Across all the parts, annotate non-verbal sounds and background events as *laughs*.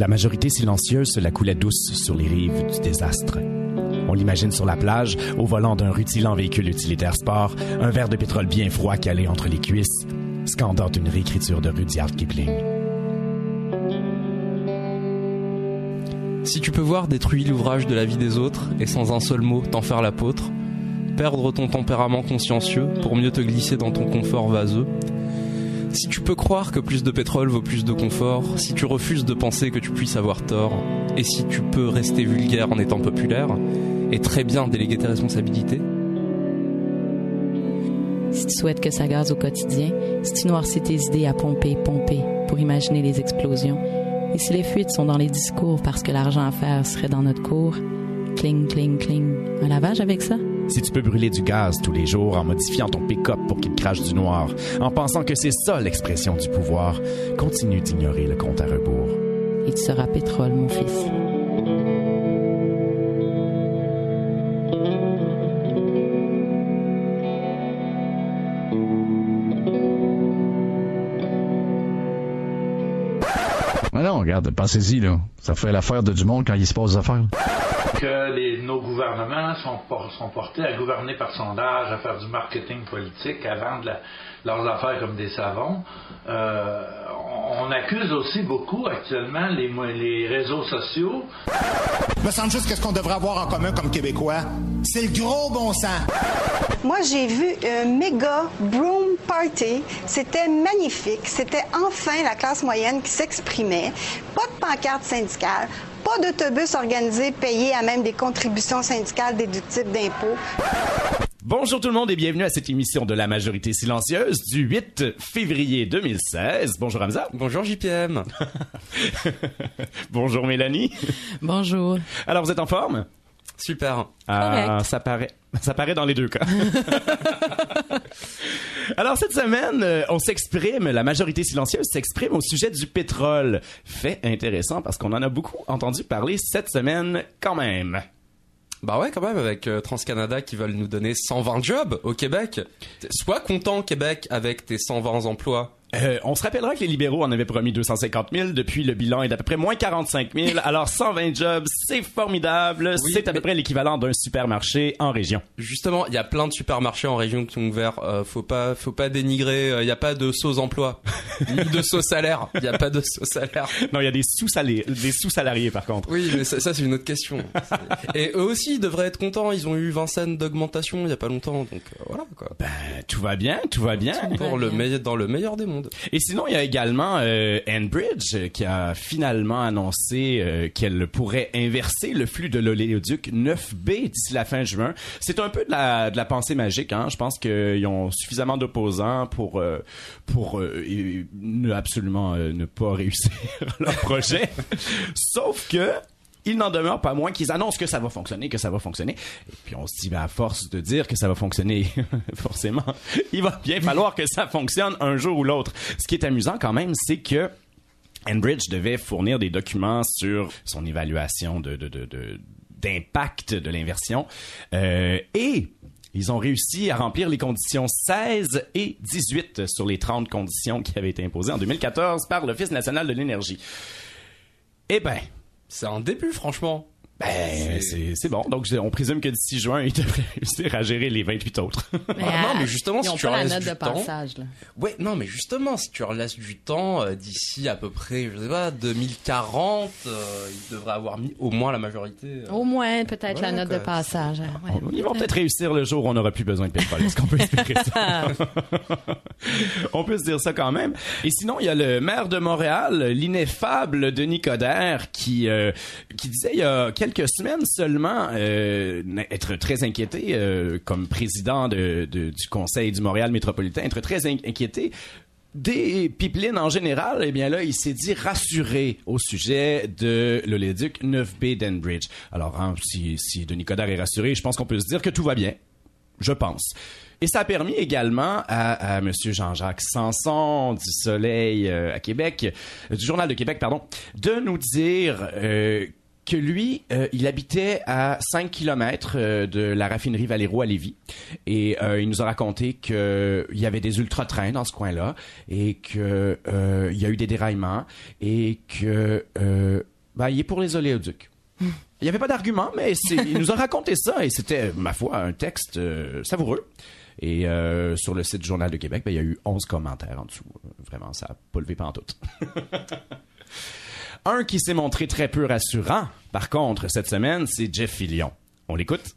La majorité silencieuse se la coulait douce sur les rives du désastre. On l'imagine sur la plage, au volant d'un rutilant véhicule utilitaire sport, un verre de pétrole bien froid calé entre les cuisses, scandant une réécriture de Rudyard Kipling. Si tu peux voir détruire l'ouvrage de la vie des autres et sans un seul mot t'en faire l'apôtre, perdre ton tempérament consciencieux pour mieux te glisser dans ton confort vaseux, si tu peux croire que plus de pétrole vaut plus de confort, si tu refuses de penser que tu puisses avoir tort, et si tu peux rester vulgaire en étant populaire, et très bien déléguer tes responsabilités, Si tu souhaites que ça gaze au quotidien, si tu noircis tes idées à pomper, pomper, pour imaginer les explosions, et si les fuites sont dans les discours parce que l'argent à faire serait dans notre cours, cling, cling, cling, un lavage avec ça? Si tu peux brûler du gaz tous les jours en modifiant ton pick-up pour qu'il crache du noir, en pensant que c'est ça l'expression du pouvoir, continue d'ignorer le compte à rebours. Tu seras pétrole, mon fils. Pensez-y, là. Ça fait l'affaire de du monde quand il se passe des affaires. que nos gouvernements sont, por- sont portés à gouverner par sondage, à faire du marketing politique, à vendre leurs affaires comme des savons. Euh, on, accuse aussi beaucoup actuellement les, les réseaux sociaux me semble juste qu'est-ce qu'on devrait avoir en commun comme Québécois. C'est le gros bon sens. Moi, j'ai vu un méga broom party. C'était magnifique. C'était enfin la classe moyenne qui s'exprimait. Pas de pancarte syndicale, pas d'autobus organisé payé à même des contributions syndicales déductibles d'impôts. Bonjour tout le monde et bienvenue à cette émission de la majorité silencieuse du 8 février 2016. Bonjour Hamza. Bonjour JPM. *laughs* Bonjour Mélanie. Bonjour. Alors vous êtes en forme? Super. Ah, Correct. ça paraît. Ça paraît dans les deux cas. *laughs* Alors cette semaine, euh, on s'exprime, la majorité silencieuse s'exprime au sujet du pétrole. Fait intéressant parce qu'on en a beaucoup entendu parler cette semaine quand même. Bah ouais, quand même, avec euh, TransCanada qui veulent nous donner 120 jobs au Québec. Sois content, Québec, avec tes 120 emplois. Euh, on se rappellera que les libéraux en avaient promis 250 000. Depuis, le bilan est d'à peu près moins 45 000. *laughs* Alors 120 jobs, c'est formidable. Oui, c'est à peu près l'équivalent d'un supermarché en région. Justement, il y a plein de supermarchés en région qui ont ouvert. euh, faut pas, faut pas dénigrer. Il n'y a pas de sauts emploi, *laughs* ni de sauts salaire. Il n'y a pas de sauts salaire. Non, il y a des sous-salariés, des sous-salariés par contre. Oui, mais ça, ça, c'est une autre question. *laughs* Et eux aussi ils devraient être contents. Ils ont eu 20 cents d'augmentation il y a pas longtemps, donc euh, voilà quoi. Ben, tout va bien, tout va bien. Pour le meilleur, dans le meilleur des mondes. Et sinon, il y a également euh, Enbridge euh, qui a finalement annoncé euh, qu'elle pourrait inverser le flux de l'oléoduc 9B d'ici la fin juin. C'est un peu de la, pensée magique. Hein? Je pense qu'ils ont suffisamment d'opposants pour, euh, pour ne absolument ne pas *laughs* réussir leur projet. Sauf que... Il n'en demeure pas moins qu'ils annoncent que ça va fonctionner, que ça va fonctionner. Et puis on se dit, ben, à force de dire que ça va fonctionner, *laughs* forcément, *laughs* il va bien falloir que ça fonctionne un jour ou l'autre. Ce qui est amusant quand même, c'est que Enbridge devait fournir des documents sur son évaluation de, d'impact de l'inversion. Euh, et ils ont réussi à remplir les conditions 16 et 18 sur les 30 conditions qui avaient été imposées en 2014 par l'Office national de l'énergie. Eh ben, C'est un début, franchement. Ben, c'est c'est bon. Donc, on présume que d'ici juin, *laughs* ils devraient réussir à gérer les 28 autres. *laughs* Mais, Ah, non, mais justement, ils si tu pas la laisses note du de temps- passage, là. Ouais, non, mais justement, si tu relaisses du temps, euh, d'ici à peu près, je sais pas, 2040, euh, ils devraient avoir mis au moins la majorité. euh. Au moins, peut-être Ouais, la note quoi. de passage. hein. Ouais. Ils vont peut-être réussir le jour où on n'aura plus besoin de pétrole. Est-ce qu'on peut espérer ça? *laughs* on peut se dire ça quand même. Et sinon, il y a le maire de Montréal, l'ineffable Denis Coderre, qui, euh, qui disait il y a quelques semaines seulement euh, être très inquiété euh, comme président de, de- du Conseil du Montréal métropolitain, être très in- inquiété des pipelines en général, eh bien là, il s'est dit rassuré au sujet de l'oléoduc 9B d'Enbridge. Alors, hein, si, si Denis Coderre est rassuré, je pense qu'on peut se dire que tout va bien. Je pense. Et ça a permis également à, à Monsieur Jean-Jacques Sanson du Soleil euh, à Québec, du Journal de Québec, pardon, de nous dire euh, que lui, euh, il habitait à 5 km de la raffinerie Valero à Lévis. Et euh, il nous a raconté qu'il y avait des ultra-trains dans ce coin-là et qu'il y a eu des déraillements et que ben, il est pour les oléoducs. Il n'y avait pas d'argument, mais il nous a raconté ça et c'était, ma foi, un texte savoureux. Et sur le site du Journal de Québec, ben, il y a eu 11 commentaires en dessous. Vraiment, ça a pas levé tout. *laughs* Un qui s'est montré très peu rassurant, par contre, cette semaine, c'est Jeff Fillion. On l'écoute?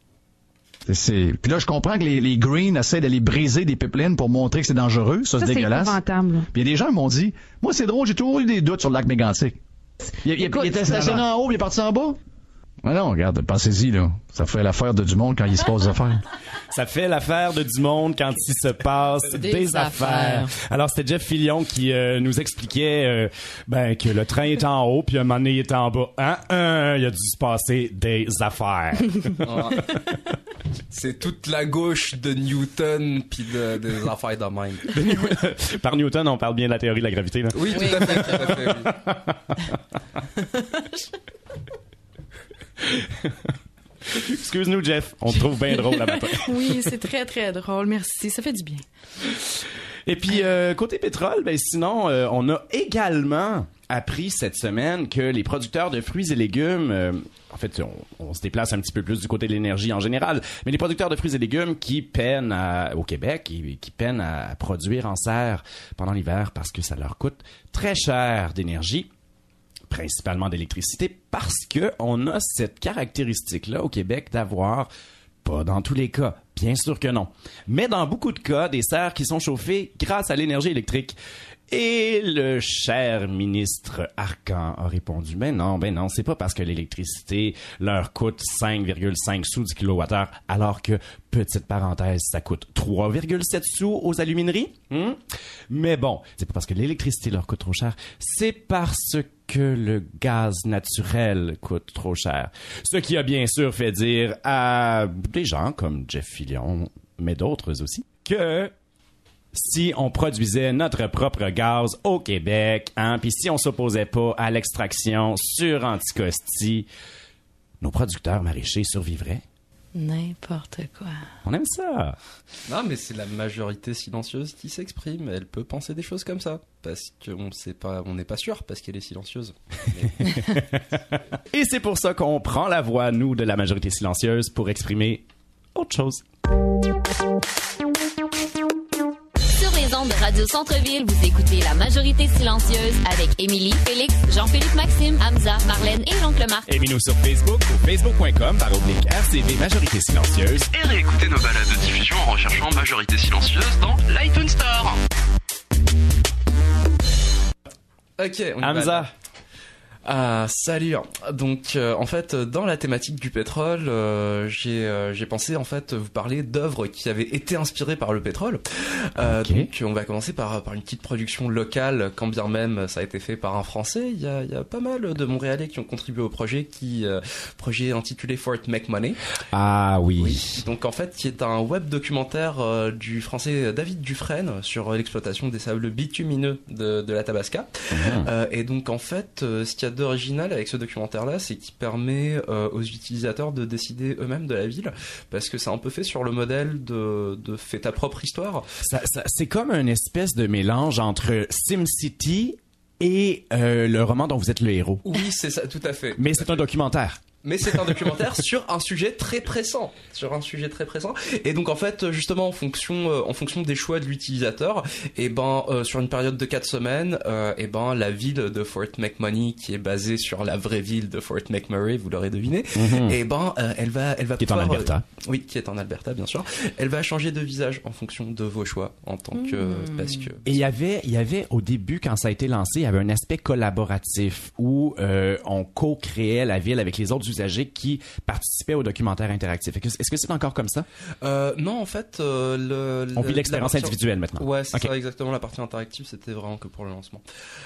C'est... Puis là, je comprends que les, les Greens essaient d'aller briser des pipelines pour montrer que c'est dangereux. Ça, c'est dégueulasse. Puis il y a des gens qui m'ont dit, moi, c'est drôle, j'ai toujours eu des doutes sur le lac Mégantic. Il, il, il était stationné en haut, puis il est parti en bas. Non, non, regarde, pensez-y, là. Ça fait l'affaire de du monde quand il se passe des affaires. *laughs* Ça fait l'affaire de du monde quand il se passe des, affaires. Alors, c'était Jeff Fillion qui euh, nous expliquait euh, ben, que le train est en haut, puis un moment donné, il est en bas. Hein? hein il a dû se passer des affaires. *laughs* C'est toute la gauche de Newton, puis de, des affaires de même. *laughs* Par Newton, on parle bien de la théorie de la gravité. Là. Oui, tout à fait. Tout à fait *laughs* Excuse-nous, Jeff. On te trouve bien drôle la matin. *laughs* oui, c'est très, très drôle. Merci. Ça fait du bien. Et puis, euh, côté pétrole, ben, sinon, euh, on a également appris cette semaine que les producteurs de fruits et légumes, euh, en fait, on, se déplace un petit peu plus du côté de l'énergie en général, mais les producteurs de fruits et légumes qui peinent au Québec, qui, qui peinent à produire en serre pendant l'hiver parce que ça leur coûte très cher d'énergie, principalement d'électricité parce que on a cette caractéristique-là au Québec d'avoir pas dans tous les cas, bien sûr que non. Mais dans beaucoup de cas, des serres qui sont chauffées grâce à l'énergie électrique. Et le cher ministre Arcan a répondu, ben non, ben non, c'est pas parce que l'électricité leur coûte 5,5 sous du kilowattheure, alors que, petite parenthèse, ça coûte 3,7 sous aux alumineries. Hmm? Mais bon, c'est pas parce que l'électricité leur coûte trop cher, c'est parce que le gaz naturel coûte trop cher. Ce qui a bien sûr fait dire à des gens comme Jeff Fillion, mais d'autres aussi, que si on produisait notre propre gaz au Québec, hein, puis si on s'opposait pas à l'extraction sur Anticosti, nos producteurs maraîchers survivraient? N'importe quoi. On aime ça. Non, mais c'est la majorité silencieuse qui s'exprime. Elle peut penser des choses comme ça. Parce qu'on sait pas, on n'est pas sûr, parce qu'elle est silencieuse. *laughs* Et c'est pour ça qu'on prend la voix, nous, de la majorité silencieuse, pour exprimer autre chose. De Radio Centre-Ville, vous écoutez La Majorité Silencieuse avec Émilie, Félix, Jean-Philippe Maxime, Hamza, Marlène et l'oncle Marc. Aimez-nous sur Facebook ou facebook.com par oblique RCV Majorité Silencieuse. Et réécoutez nos balades de diffusion en recherchant Majorité Silencieuse dans l'iTunes Store. Ok, on Hamza. Ah, salut. Donc, euh, en fait, dans la thématique du pétrole, euh, j'ai euh, j'ai pensé en fait vous parler d'œuvres qui avaient été inspirées par le pétrole. Donc, on va commencer par par une petite production locale, quand bien même ça a été fait par un Français. Il y a, il y a pas mal de Montréalais qui ont contribué au projet, qui projet intitulé Fort Make Money. Ah oui. Donc, en fait, qui est un web documentaire du Français David Dufresne sur l'exploitation des sables bitumineux de, de la Tabasca. Ah. et donc, en fait, ce qu'il y a d'original avec ce documentaire-là, c'est qu'il permet euh, aux utilisateurs de décider eux-mêmes de la ville, parce que c'est un peu fait sur le modèle de, de fais ta propre histoire. c'est comme une espèce de mélange entre SimCity et euh, le roman dont vous êtes le héros. Oui, c'est ça, tout à fait. Mais c'est un documentaire mais c'est un documentaire sur un sujet très pressant, sur un sujet très pressant. Et donc en fait, justement en fonction, euh, en fonction des choix de l'utilisateur, et eh ben euh, sur une période de 4 semaines, et euh, eh ben la ville de Fort McMoney, qui est basée sur la vraie ville de Fort McMurray, vous l'aurez deviné, mhm. et eh ben elle va, elle va qui est en Alberta. oui, qui est en Alberta bien sûr. Elle va changer de visage en fonction de vos choix en tant que hmm. parce que. Et il y avait, il y avait au début quand ça a été lancé, il y avait un aspect collaboratif où on co-créait la ville avec les autres usagers qui participaient au documentaire interactif. Est-ce que c'est encore comme ça? Euh, non, en fait, euh, le, On vit l'expérience individuelle maintenant. Ouais, c'est ça, exactement. La partie interactive, c'était vraiment que pour le lancement.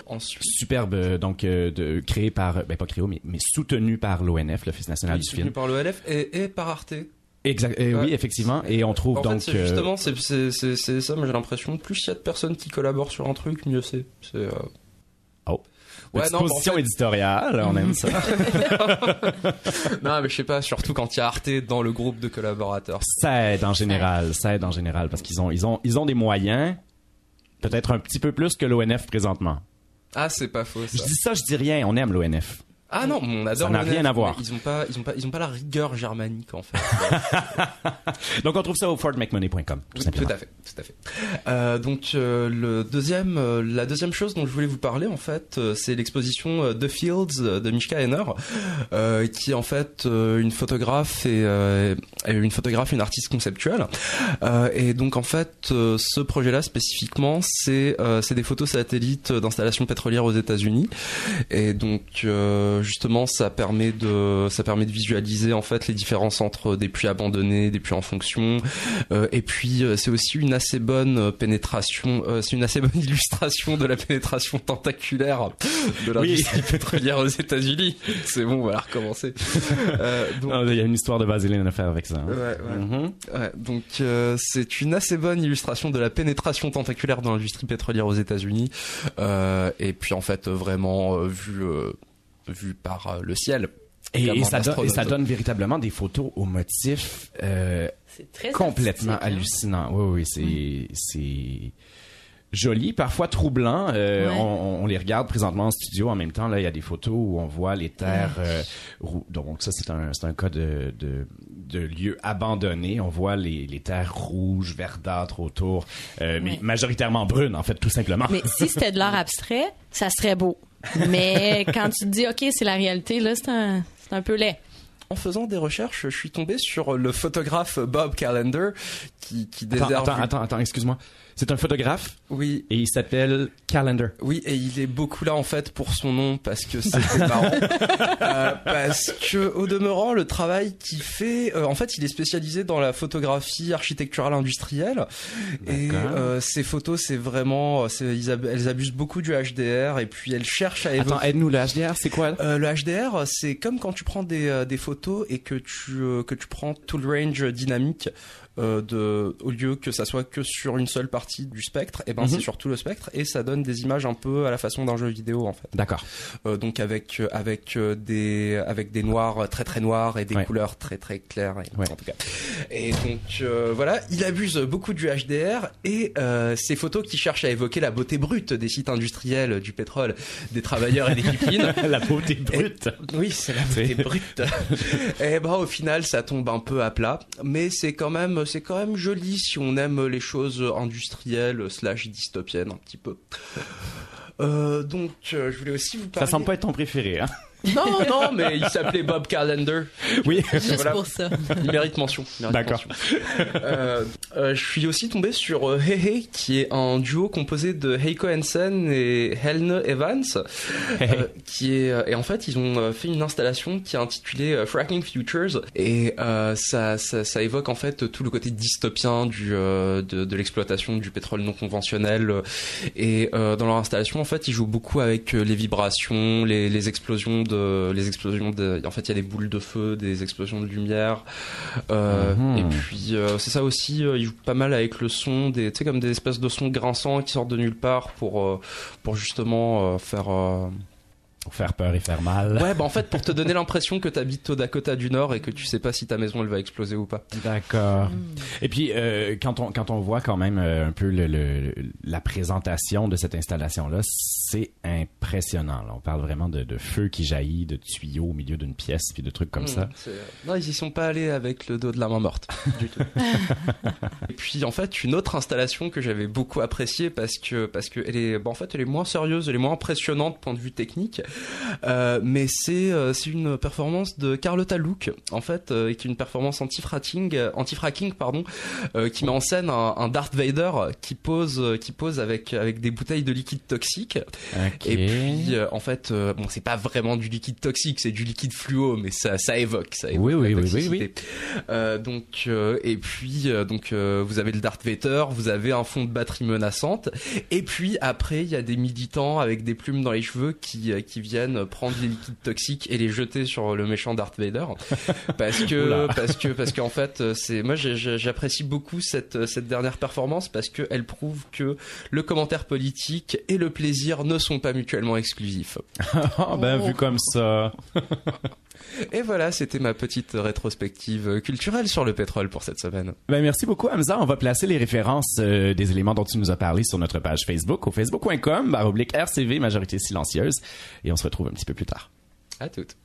Ensuite... Superbe, euh, donc, de, créé par, ben pas créé, mais, mais soutenu par l'ONF, l'Office national du film. Soutenu par l'ONF et, et par Arte. Exact. Oui, effectivement. Et on trouve donc. Fait, justement, c'est ça. Moi, j'ai l'impression plus il y a de personnes qui collaborent sur un truc, mieux c'est. Oh. Ouais, non, Position éditoriale, on aime ça. *laughs* non, mais je sais pas, surtout quand il y a Arte dans le groupe de collaborateurs. Ça aide en général, ça aide en général parce qu'ils ont, ils ont, ils ont des moyens, peut-être un petit peu plus que l'ONF présentement. Ah, c'est pas faux. Ça. Je dis ça, je dis rien. On aime l'ONF. Ah non, on adore. Ça n'a rien à voir. Ils ont pas, ils ont pas, ils ont pas la rigueur germanique en fait. *laughs* donc on trouve ça au fordmacmoney.com. Tout, tout à fait, tout à fait. Euh, donc euh, le deuxième, euh, la deuxième chose dont je voulais vous parler en fait, euh, c'est l'exposition The Fields de Mishka Henner, qui est en fait une photographe et une photographe, une artiste conceptuelle. et donc en fait, ce projet-là spécifiquement, c'est c'est des photos satellites d'installations pétrolières aux États-Unis. Et donc justement ça permet de ça permet de visualiser en fait les différences entre des puits abandonnés, des puits en fonction euh, et puis euh, c'est aussi une assez bonne pénétration euh, c'est une assez bonne *laughs* illustration de la pénétration tentaculaire de l'industrie pétrolière aux États-Unis. C'est bon, on va la recommencer. *laughs* donc... Il y a une histoire de vaseline à faire avec ça. Hein. Ouais, mhm. ouais. donc c'est une assez bonne illustration de la pénétration tentaculaire dans l'industrie pétrolière aux États-Unis et puis en fait vraiment vu vu par euh, le ciel. Et, ça donne, ça donne, véritablement des photos au motif euh, complètement hein. hallucinant. Oui, oui, c'est joli, parfois troublant. Euh, on, les regarde présentement en studio en même temps. Là, il y a des photos où on voit les terres. donc ça, c'est un, un cas de, de, lieu abandonné. On voit les, les terres rouges, verdâtres autour, mais majoritairement brunes, en fait, tout simplement. Mais si c'était de l'art abstrait, ça serait beau. Mais quand tu te dis, OK, c'est la réalité, là, c'est un, un peu laid en faisant des recherches, je suis tombé sur le photographe Bob Callender qui, qui Attends, attends, attends, excuse-moi. C'est un photographe. Oui. Et il s'appelle Calendar. Oui, et il est beaucoup là en fait pour son nom parce que c'est marrant. *laughs* euh, parce que au demeurant, le travail qu'il fait, euh, en fait, il est spécialisé dans la photographie architecturale industrielle. Et euh, ses photos, c'est vraiment, elles abusent beaucoup du HDR et puis elles cherchent à évoquer. Attends, aide-nous le HDR, c'est quoi euh, Le HDR, c'est comme quand tu prends des, des photos et que tu que tu prends tout le range dynamique euh, de, au lieu que ça soit que sur une seule partie du spectre, et eh ben c'est mhm. sur tout le spectre et ça donne des images un peu à la façon d'un jeu vidéo en fait. D'accord. Euh, donc avec avec euh, des avec des noirs très très noirs et des couleurs très très claires et, en tout cas. Et donc voilà, il abuse beaucoup du HDR et ces photos qui cherchent à évoquer la beauté brute des sites industriels, du pétrole, des travailleurs et des pipelines. *laughs* la beauté brute. oui, c'est la beauté brute. *laughs* et ben au final, ça tombe un peu à plat, mais c'est quand même c'est quand même joli si on aime les choses industrielles slash dystopiennes un petit peu. Euh, donc, euh, je voulais aussi vous parler. Ça semble pas être ton préféré, hein non, non, mais il s'appelait Bob Calendar. Oui, juste pour ça. Il mérite mention. D'accord. Euh, euh, je suis aussi tombé sur euh, Hey Hey, qui est un duo composé de Heiko Hansen et Helne Evans, euh, qui est et en fait ils ont fait une installation qui est intitulée Fracking Futures et ça, ça, ça, évoque en fait tout le côté dystopien du de, de l'exploitation du pétrole non conventionnel et dans leur installation en fait ils jouent beaucoup avec les vibrations, les, les explosions les explosions de, en fait il y a des boules de feu, des explosions de lumière, euh, mhm. et puis euh, c'est ça aussi, euh, il joue pas mal avec le son, des, tu sais comme des espèces de sons grinçants qui sortent de nulle part pour pour justement faire faire peur et faire mal. Ouais, bah en fait, pour te donner *laughs* l'impression que tu habites au Dakota du Nord et que tu sais pas si ta maison elle va exploser ou pas. D'accord. Hmm. Et puis, euh, quand, on, quand on voit quand même euh, un peu le, la présentation de cette installation-là, c'est impressionnant. On parle vraiment de, de, feu qui jaillit, de tuyaux au milieu d'une pièce, puis de trucs comme hmm, ça. Non, ils y sont pas allés avec le dos de la main morte, du tout. *laughs* et puis, en fait, une autre installation que j'avais beaucoup appréciée parce que, parce que elle est, en fait, elle est moins sérieuse, elle est moins impressionnante point de vue technique. Euh, mais c'est euh, c'est une performance de Carlotta Luke en fait euh, qui est une performance anti-fracking anti-fracking pardon qui met en scène un, Darth Vader qui pose qui pose avec avec des bouteilles de liquide toxique et puis en fait bon c'est pas vraiment du liquide toxique c'est du liquide fluo mais ça ça évoque ça évoque oui oui, oui oui oui. Oui donc et puis donc vous avez le Darth Vader vous avez un fond de batterie menaçante et puis après il y a des militants avec des plumes dans les cheveux qui qui viennent prendre les liquides toxiques et les jeter sur le méchant Darth Vader. *laughs* Parce que parce que parce qu'en fait c'est moi j'apprécie beaucoup cette cette dernière performance parce qu'elle prouve que le commentaire politique et le plaisir ne sont pas mutuellement exclusifs. *laughs* Ah, ben vu comme ça. *laughs* Et voilà, c'était ma petite rétrospective culturelle sur le pétrole pour cette semaine. Ben merci beaucoup Hamza. On va placer les références euh, des éléments dont tu nous as parlé sur notre page Facebook au facebook.com oblique RCV majorité silencieuse et on se retrouve un petit peu plus tard. À toutes.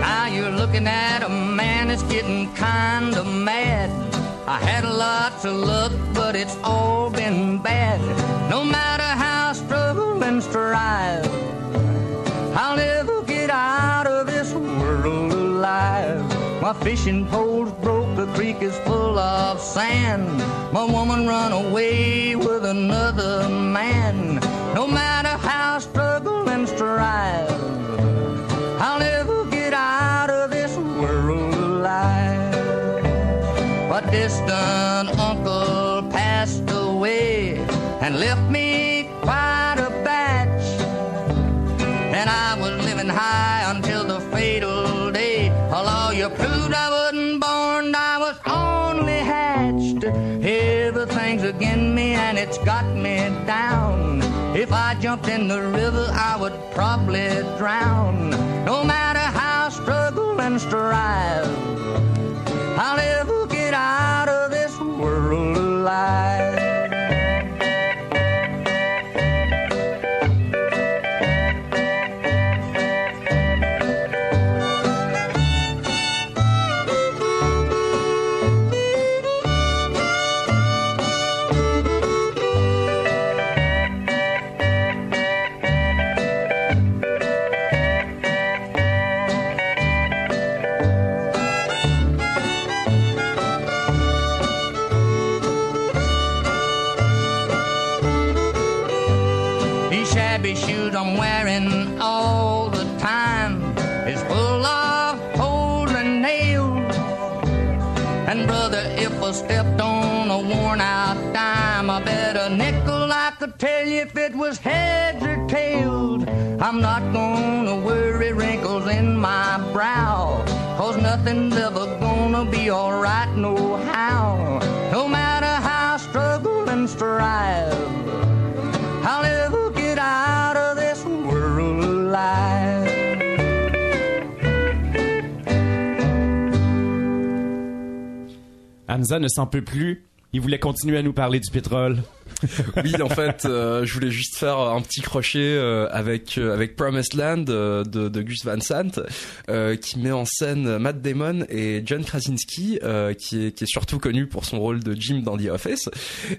Now you're looking at a man that's getting kind of mad. I had a lot to look, but it's all been bad. No matter how I struggle and strive, I'll never get out of this world alive. My fishing pole's broke, the creek is full of sand. My woman run away with another man. No matter how I struggle and strive, I'll never My distant uncle passed away and left me quite a batch. And I was living high until the fatal day. A lawyer proved I wasn't born, I was only hatched. Everything's against me and it's got me down. If I jumped in the river, I would probably drown. No matter how struggle and strive, I'll never my and ne s'en peut plus. Il voulait continuer à nous parler du pétrole. *laughs* oui, en fait, euh, je voulais juste faire un petit crochet euh, avec euh, avec Promised Land de, de, Gus Van Sant, qui met en scène Matt Damon et John Krasinski, qui est qui est surtout connu pour son rôle de Jim dans The Office.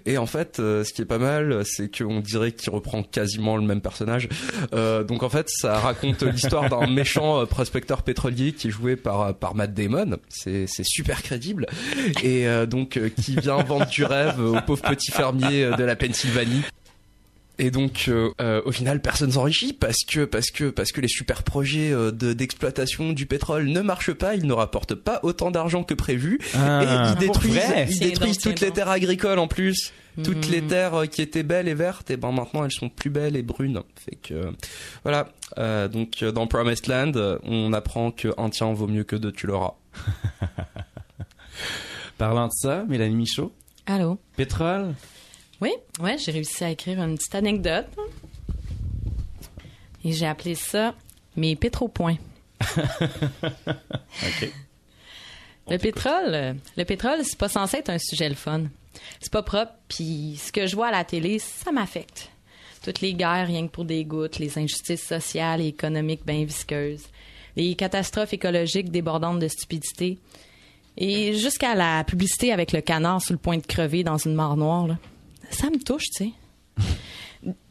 Et en fait, ce qui est pas mal, c'est qu'on dirait qu'il reprend quasiment le même personnage. donc en fait, ça raconte l'histoire d'un *laughs* méchant prospecteur pétrolier qui est joué par par Matt Damon. C'est c'est super crédible et donc qui vient vendre du rêve aux pauvres petits fermiers de la Pennsylvanie. Et donc, euh, euh, au final, personne s'enrichit parce que parce que parce que les super projets euh, d'exploitation du pétrole ne marchent pas, ils ne rapportent pas autant d'argent que prévu ah, et ils détruisent, ils détruisent toutes les terres agricoles en plus, toutes les terres qui étaient belles et vertes, et ben maintenant elles sont plus belles et brunes. Fait que voilà. donc dans Promised Land, on apprend que un tien vaut mieux que deux, tu l'auras. *laughs* Parlant de ça, Mélanie Michaud. Allô. Pétrole? Oui, ouais, j'ai réussi à écrire une petite anecdote. Et j'ai appelé ça mes pétropoints. *laughs* OK. le pétrole, le pétrole, c'est pas censé être un sujet le fun. C'est pas propre, puis ce que je vois à la télé, ça m'affecte. Toutes les guerres, rien que pour des gouttes, les injustices sociales et économiques bien visqueuses, les catastrophes écologiques débordantes de stupidité, et jusqu'à la publicité avec le canard sous le point de crever dans une mare noire. Là ça me touche, tu sais.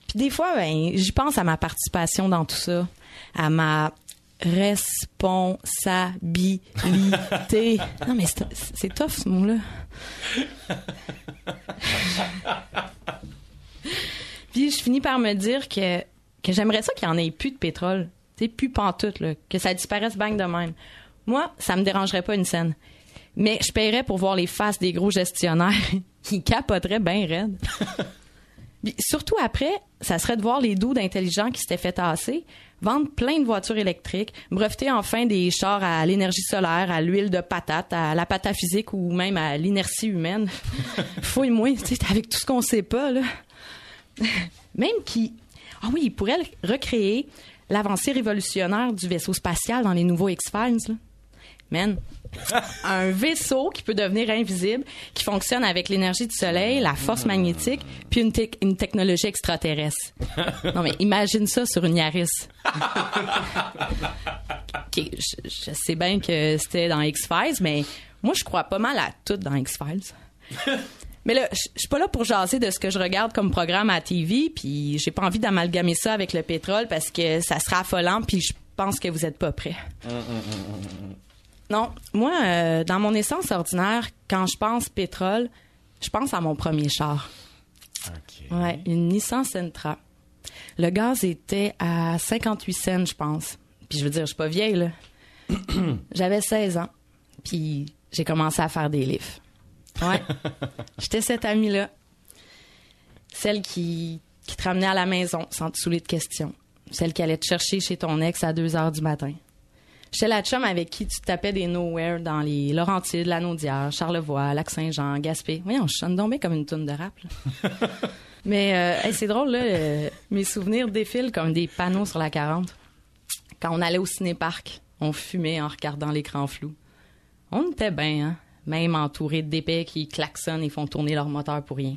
Puis des fois, ben, j'y pense à ma participation dans tout ça, à ma responsabilité. *laughs* non, mais c'est tough, ce mot-là. Puis je finis par me dire que, que j'aimerais ça qu'il n'y en ait plus de pétrole. Tu sais, plus pantoute, là. Que ça disparaisse bang de même. Moi, ça me dérangerait pas une scène. Mais je paierais pour voir les faces des gros gestionnaires *laughs* qui capoteraient bien raide. *laughs* surtout après, ça serait de voir les doux d'intelligents qui s'étaient fait tasser, vendre plein de voitures électriques, breveter enfin des chars à l'énergie solaire, à l'huile de patate, à la pâte physique ou même à l'inertie humaine. *laughs* Fouille-moi, tu sais, avec tout ce qu'on sait pas, là. même qui... Ah oui, ils pourraient recréer l'avancée révolutionnaire du vaisseau spatial dans les nouveaux X-Files, Man, *laughs* un vaisseau qui peut devenir invisible, qui fonctionne avec l'énergie du soleil, la force magnétique, puis une, une technologie extraterrestre. Non, mais imagine ça sur une Yaris. *laughs* OK, je, sais bien que c'était dans X-Files, mais moi, je crois pas mal à tout dans X-Files. *laughs* Mais là, je suis pas là pour jaser de ce que je regarde comme programme à TV, puis j'ai pas envie d'amalgamer ça avec le pétrole parce que ça sera affolant, puis je pense que vous êtes pas prêts. Non, moi, euh, dans mon essence ordinaire, quand je pense pétrole, je pense à mon premier char. Ouais, une Nissan Sentra. Le gaz était à 58 cents, je pense. Puis je veux dire, je suis pas vieille, là. *coughs* J'avais 16 ans. Puis j'ai commencé à faire des livres. Ouais. *laughs* J'étais cette amie-là. Celle qui, qui te ramenait à la maison sans te saouler de questions. Celle qui allait te chercher chez ton ex à 2 heures du matin. J'étais la chum avec qui tu tapais des nowhere dans les Laurentides, la Naudière, Charlevoix, Lac-Saint-Jean, Gaspé. Voyons, je sonne tombé comme une toune de rap. *laughs* Mais euh, c'est drôle, là, euh, mes souvenirs défilent comme des panneaux sur la 40. Quand on allait au ciné-parc, on fumait en regardant l'écran flou. On était bien, hein? même entouré d'épais qui klaxonnent et font tourner leur moteur pour rien.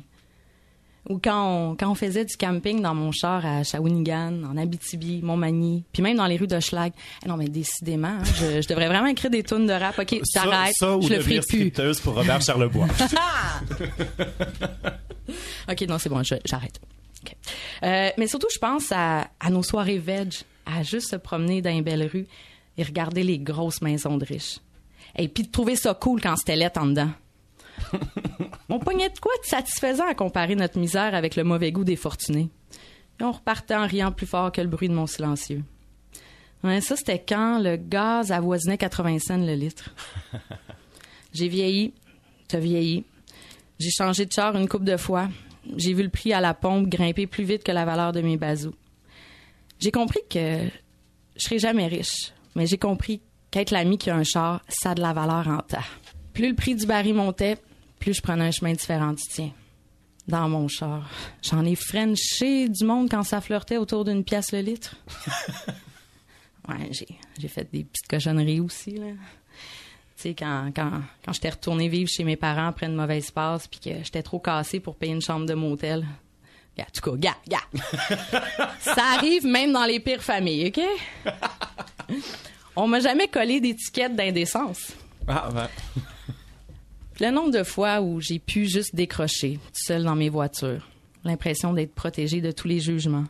Ou quand on, faisait du camping dans mon char à Shawinigan, en Abitibi, Montmagny, puis même dans les rues de Schlag. Eh non, mais décidément, hein, je, devrais vraiment écrire des tunes de rap. OK, j'arrête, je le ferai plus. pour Robert Charlebois. *laughs* OK, non, c'est bon, j'arrête. Euh, mais surtout, je pense à, nos soirées veg, à juste se promener dans une belle rue et regarder les grosses maisons de riches. Et puis de trouver ça cool quand c'était lettre en dedans. *laughs* on pognait de quoi de satisfaisant à comparer notre misère avec le mauvais goût des fortunés? Et on repartait en riant plus fort que le bruit de mon silencieux. ça, c'était quand le gaz avoisinait 80 cents le litre. *laughs* J'ai vieilli, t'as vieilli. J'ai changé de char une coupe de fois. J'ai vu le prix à la pompe grimper plus vite que la valeur de mes bazous. J'ai compris que je serai jamais riche, mais j'ai compris qu'être l'ami qui a un char, ça a de la valeur en temps. Plus le prix du baril montait, plus je prenais un chemin différent du tien. Dans mon char. J'en ai frenché du monde quand ça flirtait autour d'une pièce le litre. *laughs* ouais, j'ai, fait des petites cochonneries aussi, là. Tu sais, quand, quand, quand j'étais retourné vivre chez mes parents après une mauvaise passe, puis que j'étais trop cassé pour payer une chambre de motel. en tout cas, gars, gars. *laughs* ça arrive même dans les pires familles, OK? *laughs* On m'a jamais collé d'étiquette d'indécence. Ah, ben. Le nombre de fois où j'ai pu juste décrocher, seul dans mes voitures, l'impression d'être protégée de tous les jugements,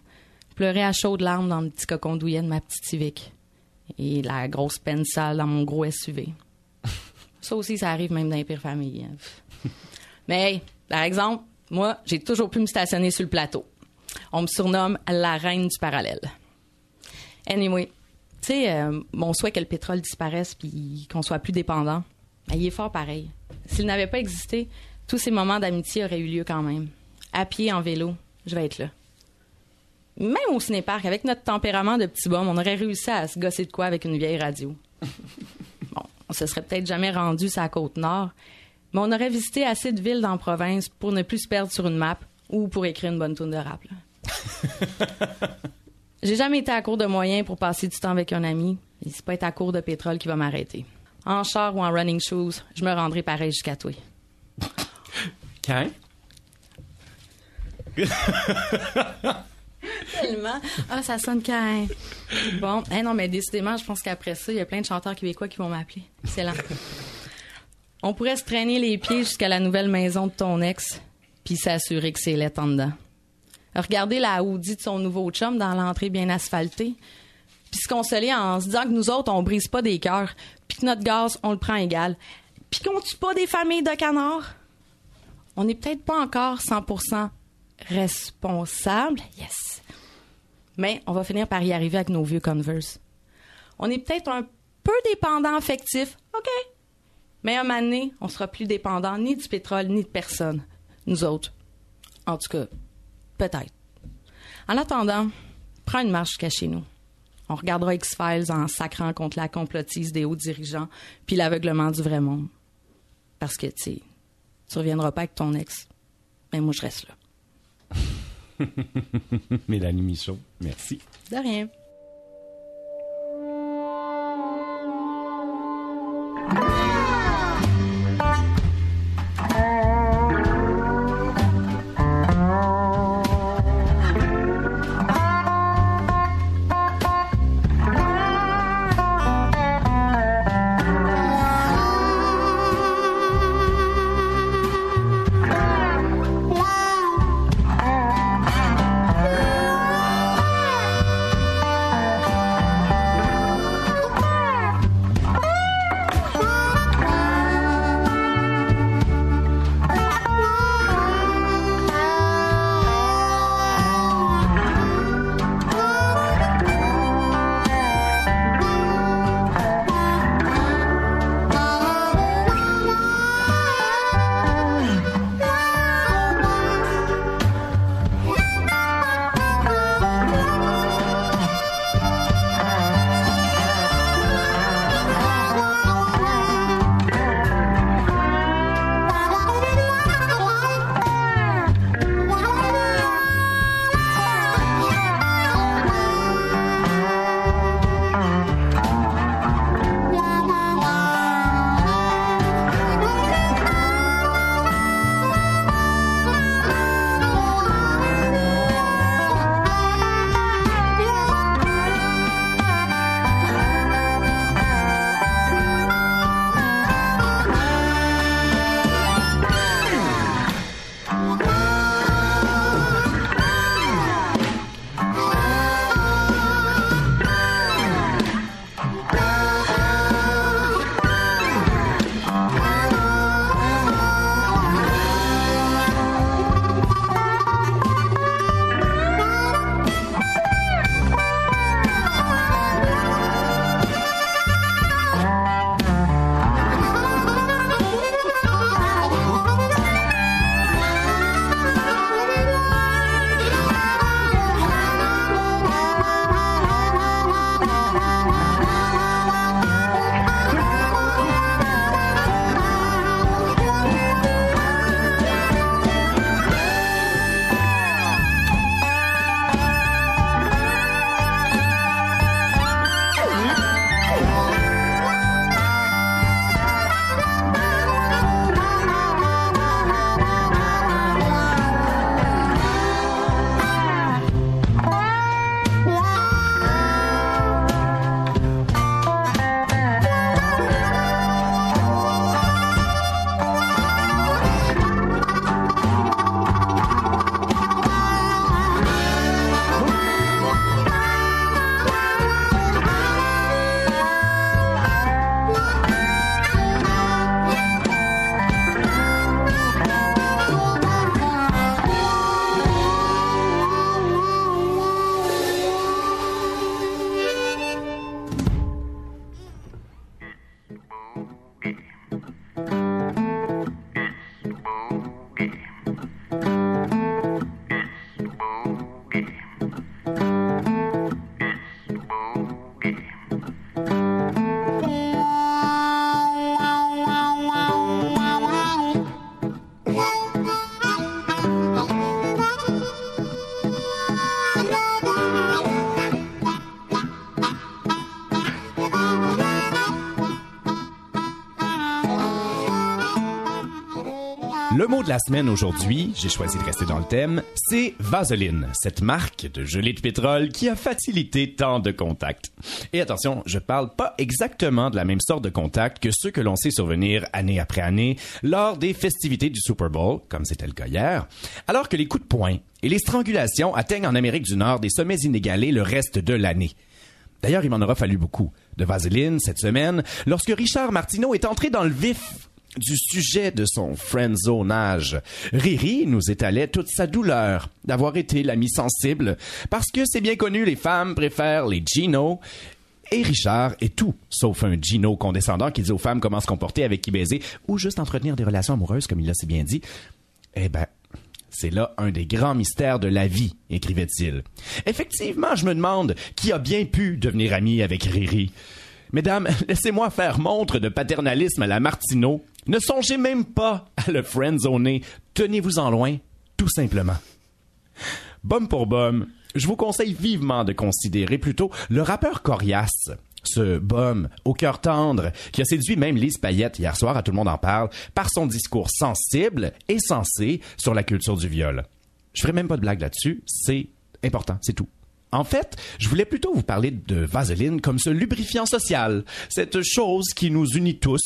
pleurer à chaudes larmes dans le petit cocon douillet de ma petite Civic et la grosse peine sale dans mon gros SUV. *laughs* ça aussi, ça arrive même dans les pires familles. Hein. Mais, par exemple, moi, j'ai toujours pu me stationner sur le plateau. On me surnomme la reine du parallèle. Anyway, tu sais, euh, mon souhait que le pétrole disparaisse puis qu'on soit plus dépendant, ben, il est fort pareil. S'il n'avait pas existé, tous ces moments d'amitié auraient eu lieu quand même. À pied, en vélo, je vais être là. Même au cinéparc, avec notre tempérament de petit bum, on aurait réussi à se gosser de quoi avec une vieille radio. *laughs* bon, on se serait peut-être jamais rendu sur la côte nord, mais on aurait visité assez de villes dans la province pour ne plus se perdre sur une map ou pour écrire une bonne tourne de rap. *laughs* J'ai jamais été à court de moyens pour passer du temps avec un ami. Et c'est pas être à court de pétrole qui va m'arrêter en char ou en running shoes, je me rendrai pareil jusqu'à toi. Quand? Tellement. Ah, ça sonne quand. Bon, eh non, mais décidément, je pense qu'après ça, il y a plein de chanteurs québécois qui vont m'appeler. Excellent. On pourrait se traîner les pieds jusqu'à la nouvelle maison de ton ex, puis s'assurer que c'est en dedans. Regarder la Audi de son nouveau chum dans l'entrée bien asphaltée, puis se consoler en se disant que nous autres, on brise pas des cœurs, puis que notre gaz, on le prend égal, puis qu'on tue pas des familles de canards. On n'est peut-être pas encore 100% responsable, yes. Mais on va finir par y arriver avec nos vieux Converse. On est peut-être un peu dépendant affectif, OK. Mais à un moment donné, on sera plus dépendant ni du pétrole ni de personne. Nous autres. En tout cas, Peut-être. En attendant, prends une marche jusqu'à chez nous. On regardera X-Files en sacrant contre la complotise des hauts dirigeants puis l'aveuglement du vrai monde. Parce que, tu sais, tu reviendras pas avec ton ex. Mais moi, je reste là. *laughs* Mélanie Michaud, merci. De rien. La semaine aujourd'hui, j'ai choisi de rester dans le thème, c'est Vaseline, cette marque de gelée de pétrole qui a facilité tant de contacts. Et attention, je parle pas exactement de la même sorte de contact que ceux que l'on sait survenir année après année lors des festivités du Super Bowl, comme c'était le cas hier, alors que les coups de poing et les strangulations atteignent en Amérique du Nord des sommets inégalés le reste de l'année. D'ailleurs, il m'en aura fallu beaucoup de vaseline cette semaine lorsque Richard Martineau est entré dans le vif du sujet de son friendzonage. Riri nous étalait toute sa douleur d'avoir été l'ami sensible parce que c'est bien connu, les femmes préfèrent les Gino. Et Richard est tout, sauf un Gino condescendant qui dit aux femmes comment se comporter avec qui baiser ou juste entretenir des relations amoureuses, comme il l'a si bien dit. Eh ben, C'est là un des grands mystères de la vie, écrivait-il. Effectivement, je me demande qui a bien pu devenir ami avec Riri. Mesdames, *laughs* laissez-moi faire montre de paternalisme à la Martineau. Ne songez même pas à le friendzoner. Tenez-vous en loin, tout simplement. Bum pour bum, je vous conseille vivement de considérer plutôt le rappeur Corias, ce bum au cœur tendre qui a séduit même Lise Payette hier soir, à tout le monde en parle, par son discours sensible et sensé sur la culture du viol. Je ferai même pas de blague là-dessus, c'est important, c'est tout. En fait, je voulais plutôt vous parler de Vaseline comme ce lubrifiant social, cette chose qui nous unit tous.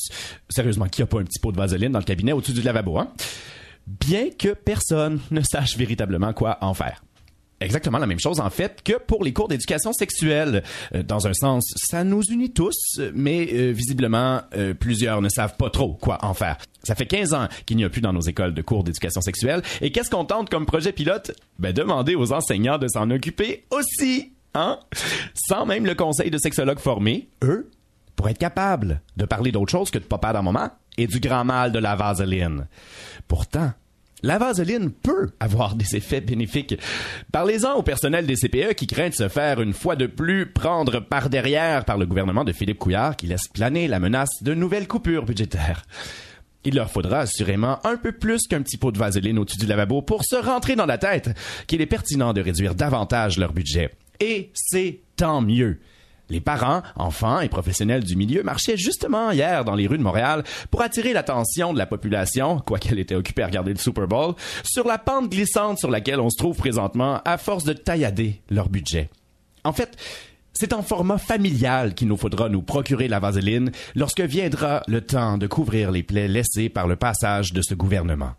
Sérieusement, qui a pas un petit pot de Vaseline dans le cabinet au-dessus du lavabo, hein? Bien que personne ne sache véritablement quoi en faire exactement la même chose en fait que pour les cours d'éducation sexuelle. Euh, dans un sens, ça nous unit tous, mais euh, visiblement, euh, plusieurs ne savent pas trop quoi en faire. Ça fait 15 ans qu'il n'y a plus dans nos écoles de cours d'éducation sexuelle. Et qu'est-ce qu'on tente comme projet pilote? Ben, demander aux enseignants de s'en occuper aussi, hein? Sans même le conseil de sexologues formés, eux, pour être capables de parler d'autre chose que de papa d'un moment et du grand mal de la vaseline. Pourtant, la vaseline peut avoir des effets bénéfiques. Parlez-en au personnel des CPE qui craint de se faire une fois de plus prendre par derrière par le gouvernement de Philippe Couillard qui laisse planer la menace de nouvelles coupures budgétaires. Il leur faudra assurément un peu plus qu'un petit pot de vaseline au-dessus du lavabo pour se rentrer dans la tête qu'il est pertinent de réduire davantage leur budget. Et c'est tant mieux. Les parents, enfants et professionnels du milieu marchaient justement hier dans les rues de Montréal pour attirer l'attention de la population, quoiqu'elle était occupée à regarder le Super Bowl, sur la pente glissante sur laquelle on se trouve présentement à force de taillader leur budget. En fait, c'est en format familial qu'il nous faudra nous procurer la vaseline lorsque viendra le temps de couvrir les plaies laissées par le passage de ce gouvernement.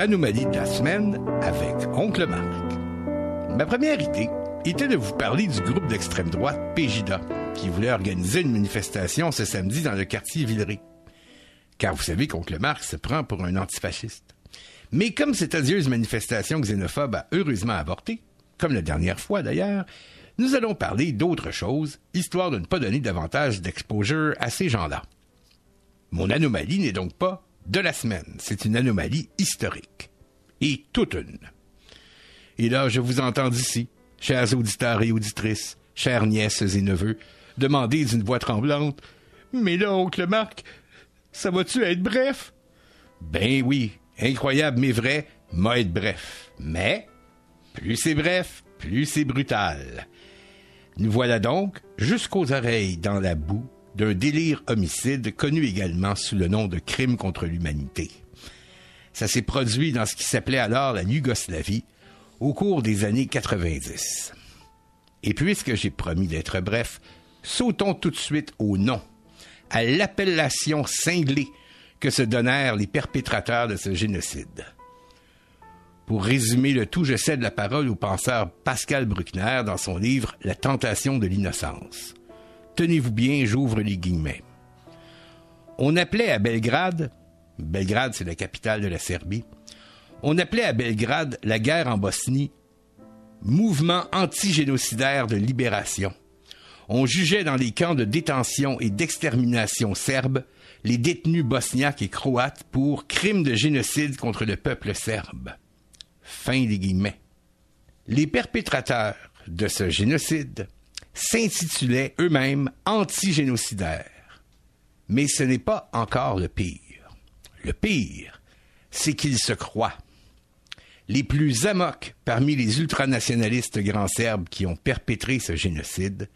Anomalie de la semaine avec Oncle Marc. Ma première idée était de vous parler du groupe d'extrême droite Pégida, qui voulait organiser une manifestation ce samedi dans le quartier Villeray. Car vous savez qu'Oncle Marc se prend pour un antifasciste. Mais comme cette odieuse manifestation xénophobe a heureusement avorté, comme la dernière fois d'ailleurs, nous allons parler d'autre chose, histoire de ne pas donner davantage d'exposure à ces gens-là. Mon anomalie n'est donc pas de la semaine. C'est une anomalie historique. Et toute une. Et là, je vous entends d'ici, chers auditeurs et auditrices, chères nièces et neveux, demander d'une voix tremblante Mais là, oncle Marc, ça va-tu être bref Ben oui, incroyable mais vrai, m'a être bref. Mais, plus c'est bref, plus c'est brutal. Nous voilà donc jusqu'aux oreilles dans la boue d'un délire homicide connu également sous le nom de crime contre l'humanité. Ça s'est produit dans ce qui s'appelait alors la Yougoslavie au cours des années 90. Et puisque j'ai promis d'être bref, sautons tout de suite au nom, à l'appellation cinglée que se donnèrent les perpétrateurs de ce génocide. Pour résumer le tout, je cède la parole au penseur Pascal Bruckner dans son livre La tentation de l'innocence tenez-vous bien, j'ouvre les guillemets. On appelait à Belgrade, Belgrade c'est la capitale de la Serbie, on appelait à Belgrade la guerre en Bosnie mouvement antigénocidaire de libération. On jugeait dans les camps de détention et d'extermination serbes les détenus bosniaques et croates pour crimes de génocide contre le peuple serbe. Fin des guillemets. Les perpétrateurs de ce génocide s'intitulaient eux-mêmes antigénocidaires. Mais ce n'est pas encore le pire. Le pire, c'est qu'ils se croient. Les plus amocs parmi les ultranationalistes grands serbes qui ont perpétré ce génocide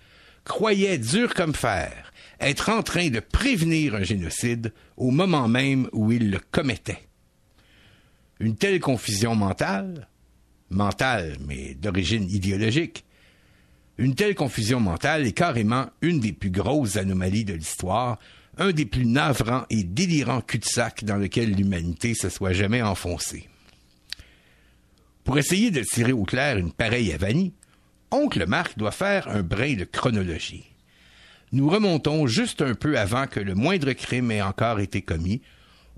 croyaient dur comme fer être en train de prévenir un génocide au moment même où ils le commettaient. Une telle confusion mentale, mentale mais d'origine idéologique, une telle confusion mentale est carrément une des plus grosses anomalies de l'histoire, un des plus navrants et délirants cul-de-sac dans lequel l'humanité se soit jamais enfoncée. Pour essayer de tirer au clair une pareille avanie, Oncle Marc doit faire un brin de chronologie. Nous remontons juste un peu avant que le moindre crime ait encore été commis,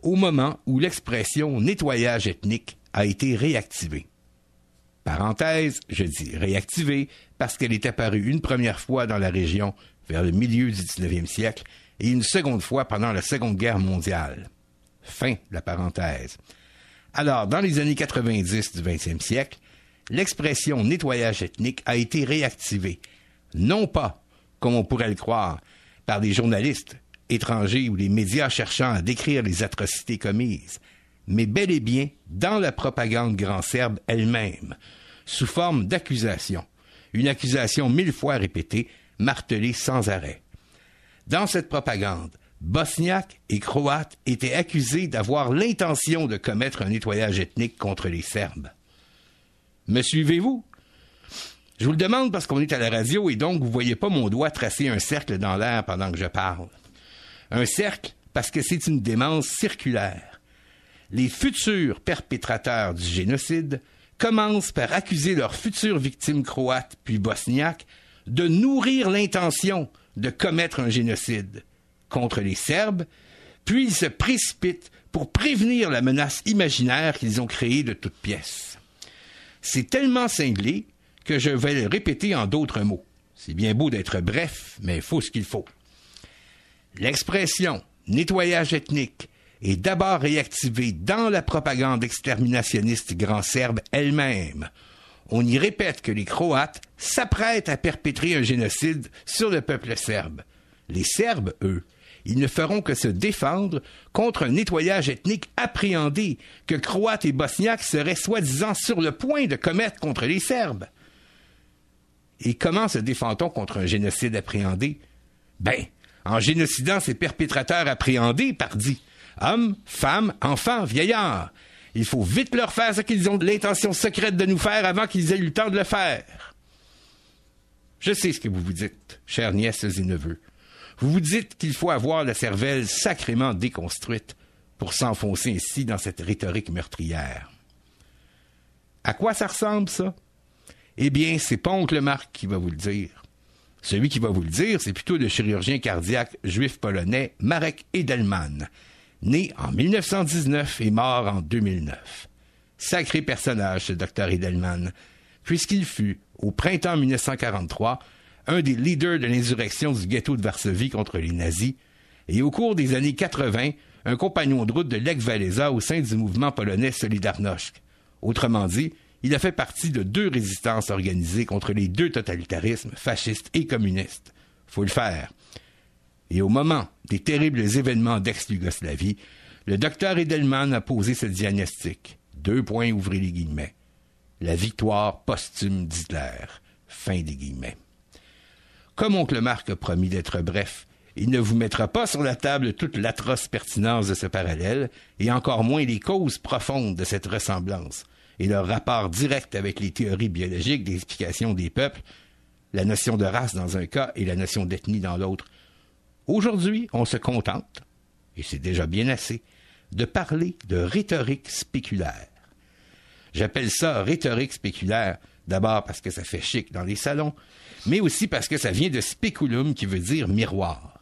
au moment où l'expression nettoyage ethnique a été réactivée. Parenthèse, je dis réactivée parce qu'elle est apparue une première fois dans la région vers le milieu du 19e siècle et une seconde fois pendant la Seconde Guerre mondiale. Fin de la parenthèse. Alors, dans les années 90 du 20e siècle, l'expression nettoyage ethnique a été réactivée, non pas, comme on pourrait le croire, par des journalistes étrangers ou les médias cherchant à décrire les atrocités commises, mais bel et bien dans la propagande grand serbe elle-même, sous forme d'accusation, une accusation mille fois répétée, martelée sans arrêt. Dans cette propagande, Bosniaques et Croates étaient accusés d'avoir l'intention de commettre un nettoyage ethnique contre les Serbes. Me suivez-vous? Je vous le demande parce qu'on est à la radio et donc vous voyez pas mon doigt tracer un cercle dans l'air pendant que je parle. Un cercle parce que c'est une démence circulaire. Les futurs perpétrateurs du génocide commencent par accuser leurs futures victimes croates puis bosniaques de nourrir l'intention de commettre un génocide contre les Serbes, puis ils se précipitent pour prévenir la menace imaginaire qu'ils ont créée de toutes pièces. C'est tellement cinglé que je vais le répéter en d'autres mots. C'est bien beau d'être bref, mais il faut ce qu'il faut. L'expression nettoyage ethnique est d'abord réactivée dans la propagande exterminationniste grand serbe elle-même. On y répète que les Croates s'apprêtent à perpétrer un génocide sur le peuple serbe. Les Serbes, eux, ils ne feront que se défendre contre un nettoyage ethnique appréhendé que Croates et Bosniaques seraient soi-disant sur le point de commettre contre les Serbes. Et comment se défend-on contre un génocide appréhendé? Ben, en génocidant ces perpétrateurs appréhendés, pardi. Hommes, femmes, enfants, vieillards. Il faut vite leur faire ce qu'ils ont l'intention secrète de nous faire avant qu'ils aient eu le temps de le faire. Je sais ce que vous vous dites, chères nièces et neveux. Vous vous dites qu'il faut avoir la cervelle sacrément déconstruite pour s'enfoncer ainsi dans cette rhétorique meurtrière. À quoi ça ressemble, ça? Eh bien, c'est pas oncle Marc qui va vous le dire. Celui qui va vous le dire, c'est plutôt le chirurgien cardiaque juif polonais Marek Edelman, né en 1919 et mort en 2009. Sacré personnage, ce docteur Edelman, puisqu'il fut, au printemps 1943, un des leaders de l'insurrection du ghetto de Varsovie contre les nazis, et au cours des années 80, un compagnon de route de Lech Walesa au sein du mouvement polonais Solidarność. Autrement dit, il a fait partie de deux résistances organisées contre les deux totalitarismes, fascistes et communistes. Faut le faire. Et au moment des terribles événements d'ex-Yougoslavie, le docteur Edelman a posé ce diagnostic. Deux points, ouvrez les guillemets. La victoire posthume d'Hitler. Fin des guillemets. Comme oncle Marc a promis d'être bref, il ne vous mettra pas sur la table toute l'atroce pertinence de ce parallèle, et encore moins les causes profondes de cette ressemblance, et leur rapport direct avec les théories biologiques d'explication des peuples, la notion de race dans un cas et la notion d'ethnie dans l'autre. Aujourd'hui, on se contente, et c'est déjà bien assez, de parler de rhétorique spéculaire. J'appelle ça rhétorique spéculaire, d'abord parce que ça fait chic dans les salons, mais aussi parce que ça vient de speculum qui veut dire miroir.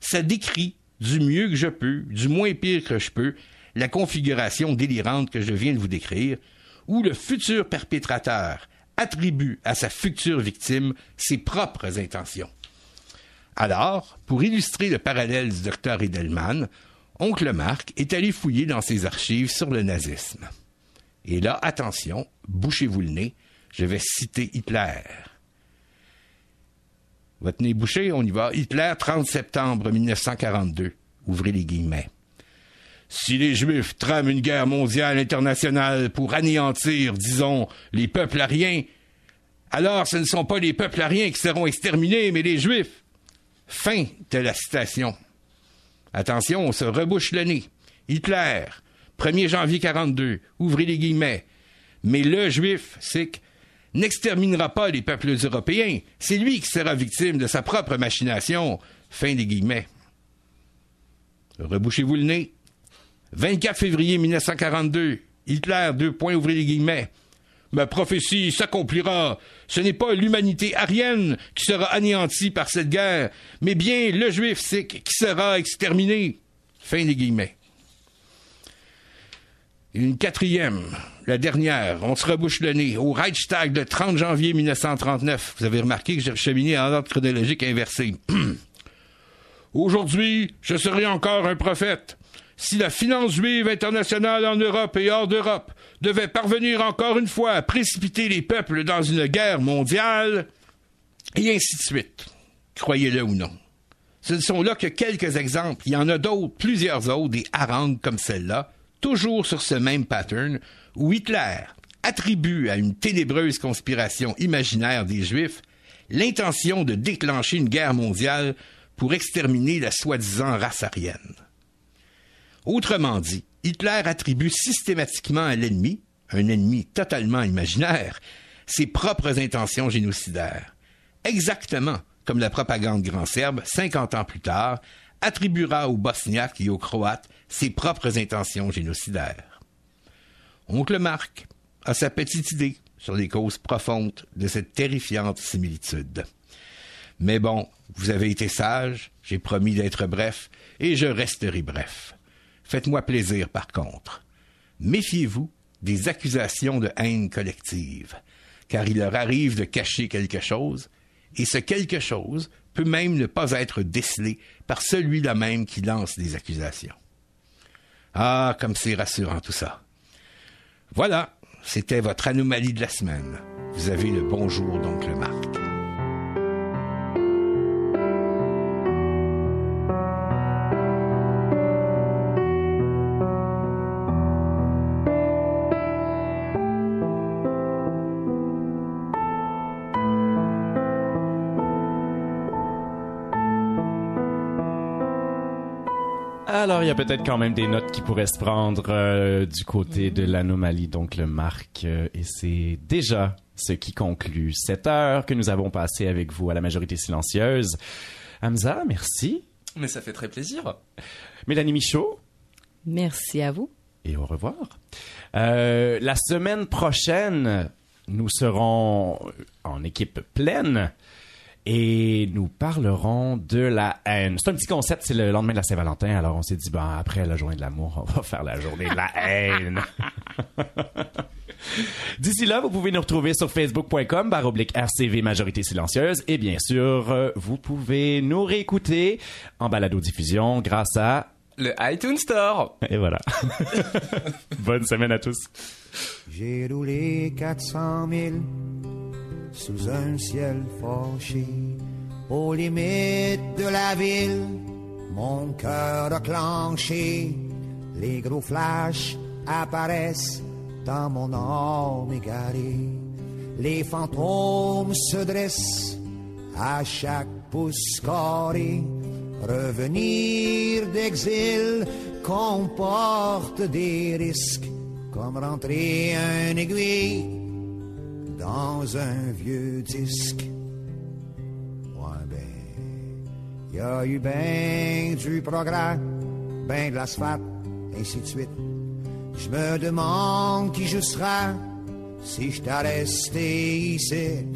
Ça décrit, du mieux que je peux, du moins pire que je peux, la configuration délirante que je viens de vous décrire, où le futur perpétrateur attribue à sa future victime ses propres intentions. Alors, pour illustrer le parallèle du docteur Edelman, Oncle Marc est allé fouiller dans ses archives sur le nazisme. Et là, attention, bouchez-vous le nez, je vais citer Hitler. Votre nez bouché, on y va. Hitler, 30 septembre 1942. Ouvrez les guillemets. Si les Juifs trament une guerre mondiale internationale pour anéantir, disons, les peuples ariens, alors ce ne sont pas les peuples ariens qui seront exterminés, mais les Juifs. Fin de la citation. Attention, on se rebouche le nez. Hitler, 1er janvier 42, ouvrez les guillemets. Mais le Juif, c'est n'exterminera pas les peuples européens. C'est lui qui sera victime de sa propre machination. Fin des guillemets. Rebouchez-vous le nez. 24 février 1942. Hitler, deux points, ouvrez les guillemets. Ma prophétie s'accomplira. Ce n'est pas l'humanité arienne qui sera anéantie par cette guerre, mais bien le juif sikh qui sera exterminé. Fin des guillemets. Une quatrième, la dernière, on se rebouche le nez, au Reichstag le 30 janvier 1939. Vous avez remarqué que j'ai cheminé en ordre chronologique inversé. *clears throat* Aujourd'hui, je serai encore un prophète. Si la finance juive internationale en Europe et hors d'Europe devait parvenir encore une fois à précipiter les peuples dans une guerre mondiale, et ainsi de suite, croyez-le ou non. Ce ne sont là que quelques exemples. Il y en a d'autres, plusieurs autres, des harangues comme celle-là, toujours sur ce même pattern, où Hitler attribue à une ténébreuse conspiration imaginaire des Juifs l'intention de déclencher une guerre mondiale pour exterminer la soi-disant race aryenne. Autrement dit, Hitler attribue systématiquement à l'ennemi, un ennemi totalement imaginaire, ses propres intentions génocidaires. Exactement comme la propagande grand serbe, 50 ans plus tard, attribuera aux Bosniaques et aux Croates ses propres intentions génocidaires. Oncle Marc a sa petite idée sur les causes profondes de cette terrifiante similitude. Mais bon, vous avez été sage, j'ai promis d'être bref, et je resterai bref. Faites-moi plaisir par contre. Méfiez-vous des accusations de haine collective, car il leur arrive de cacher quelque chose, et ce quelque chose peut même ne pas être décelé par celui-là même qui lance des accusations. Ah, comme c'est rassurant tout ça. Voilà, c'était votre anomalie de la semaine. Vous avez le bonjour d'oncle Marc. Alors, il y a peut-être quand même des notes qui pourraient se prendre euh, du côté de l'anomalie, donc le marque. Euh, et c'est déjà ce qui conclut cette heure que nous avons passée avec vous à la majorité silencieuse. Hamza, merci. Mais ça fait très plaisir. Mélanie Michaud. Merci à vous. Et au revoir. Euh, la semaine prochaine, nous serons en équipe pleine et nous parlerons de la haine. C'est un petit concept, c'est le lendemain de la Saint-Valentin, alors on s'est dit, ben, après la journée de l'amour, on va faire la journée de la *laughs* haine. D'ici là, vous pouvez nous retrouver sur facebook.com baroblique RCV Majorité Silencieuse et bien sûr, euh, vous pouvez nous réécouter en balado-diffusion grâce à le iTunes Store. Et voilà. *laughs* Bonne semaine à tous. J'ai roulé 400 000 sous un ciel fâché, aux limites de la ville, mon cœur a clenché, les gros flashs apparaissent dans mon âme égarée, les fantômes se dressent à chaque pouce carré, revenir d'exil comporte des risques, comme rentrer un aiguille dans un vieux disque. Ouais, ben, y a eu ben du progrès, ben de l'asphalte, ainsi de suite. Je me demande qui je serai si je t'ai resté ici.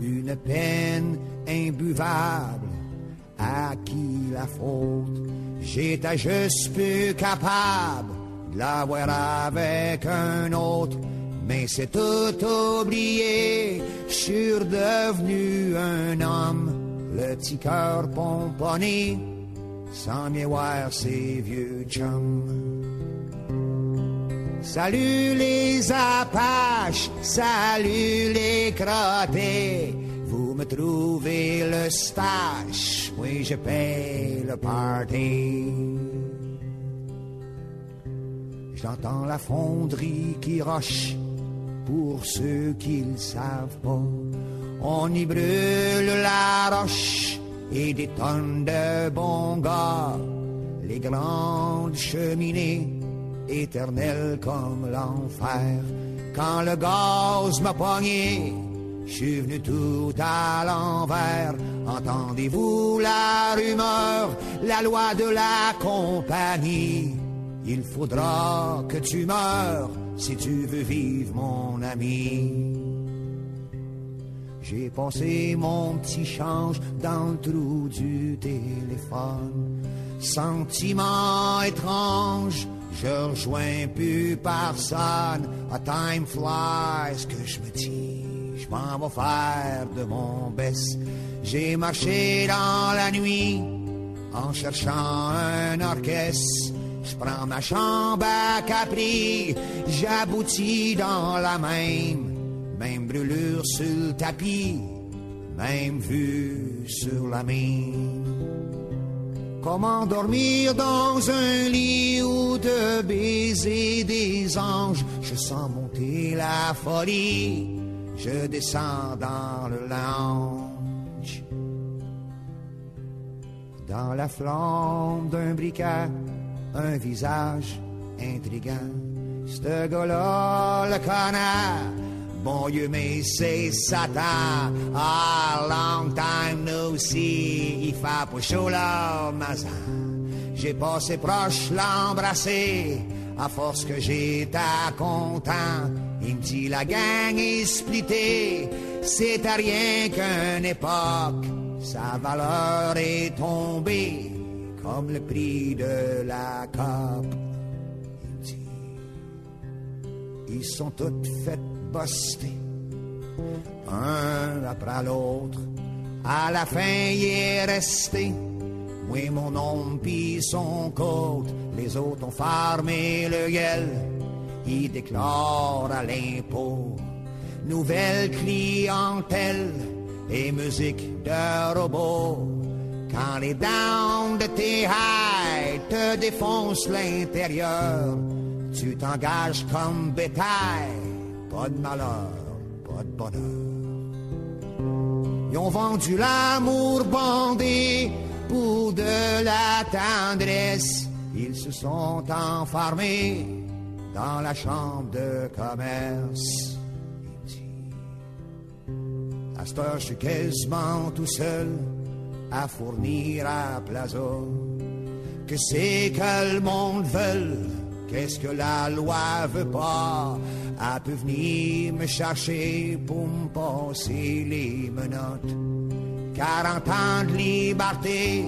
Une peine imbuvable, à qui la faute? J'étais juste plus capable de l'avoir avec un autre mais c'est tout oublié. Je suis redevenu un homme, le petit cœur pomponné, sans miroir ses vieux chums. Salut les apaches, salut les crottés, vous me trouvez le stache, oui je paye le party. J'entends la fonderie qui roche pour ceux qui ne savent pas. On y brûle la roche et des tonnes de bons gars, les grandes cheminées éternelles comme l'enfer. Quand le gaz m'a pogné, je suis venu tout à l'envers Entendez-vous la rumeur, la loi de la compagnie? Il faudra que tu meurs si tu veux vivre mon ami. J'ai passé mon petit change dans le trou du téléphone. Sentiment étrange, je rejoins plus personne. A time flies que je me dis, je m'en vais faire de mon best. J'ai marché dans la nuit en cherchant un orchestre. Je prends ma chambre à Capri, j'aboutis dans la même, même brûlure sur le tapis, même vue sur la mine. Comment dormir dans un lit où de baiser des anges Je sens monter la folie, je descends dans le lounge. Dans la flamme d'un briquet, un visage intrigant. Ce gars-là le connard, bon Dieu, mais c'est Satan. Ah, long time no see, il fait pas chaud là, J'ai passé proche l'embrasser, à force que j'étais content. Il me dit la gang est splittée, c'est à rien qu'une époque, sa valeur est tombée comme le prix de la cape. Ils sont toutes faites buster, un après l'autre. À la fin, il est resté. Oui, mon nom pis son côte, les autres ont farmé le gueule. Ils déclarent à l'impôt nouvelle clientèle et musique de robot quand les dents de tes highs te défoncent l'intérieur, tu t'engages comme bétail. Pas de malheur, pas de bonheur. Ils ont vendu l'amour bandé pour de la tendresse. Ils se sont enfermés dans la chambre de commerce. À cette je suis quasiment tout seul à fournir à Plaza. Que c'est que le monde veut, qu'est-ce que la loi veut pas, a pu venir me chercher pour me passer les menottes. 40 ans de liberté,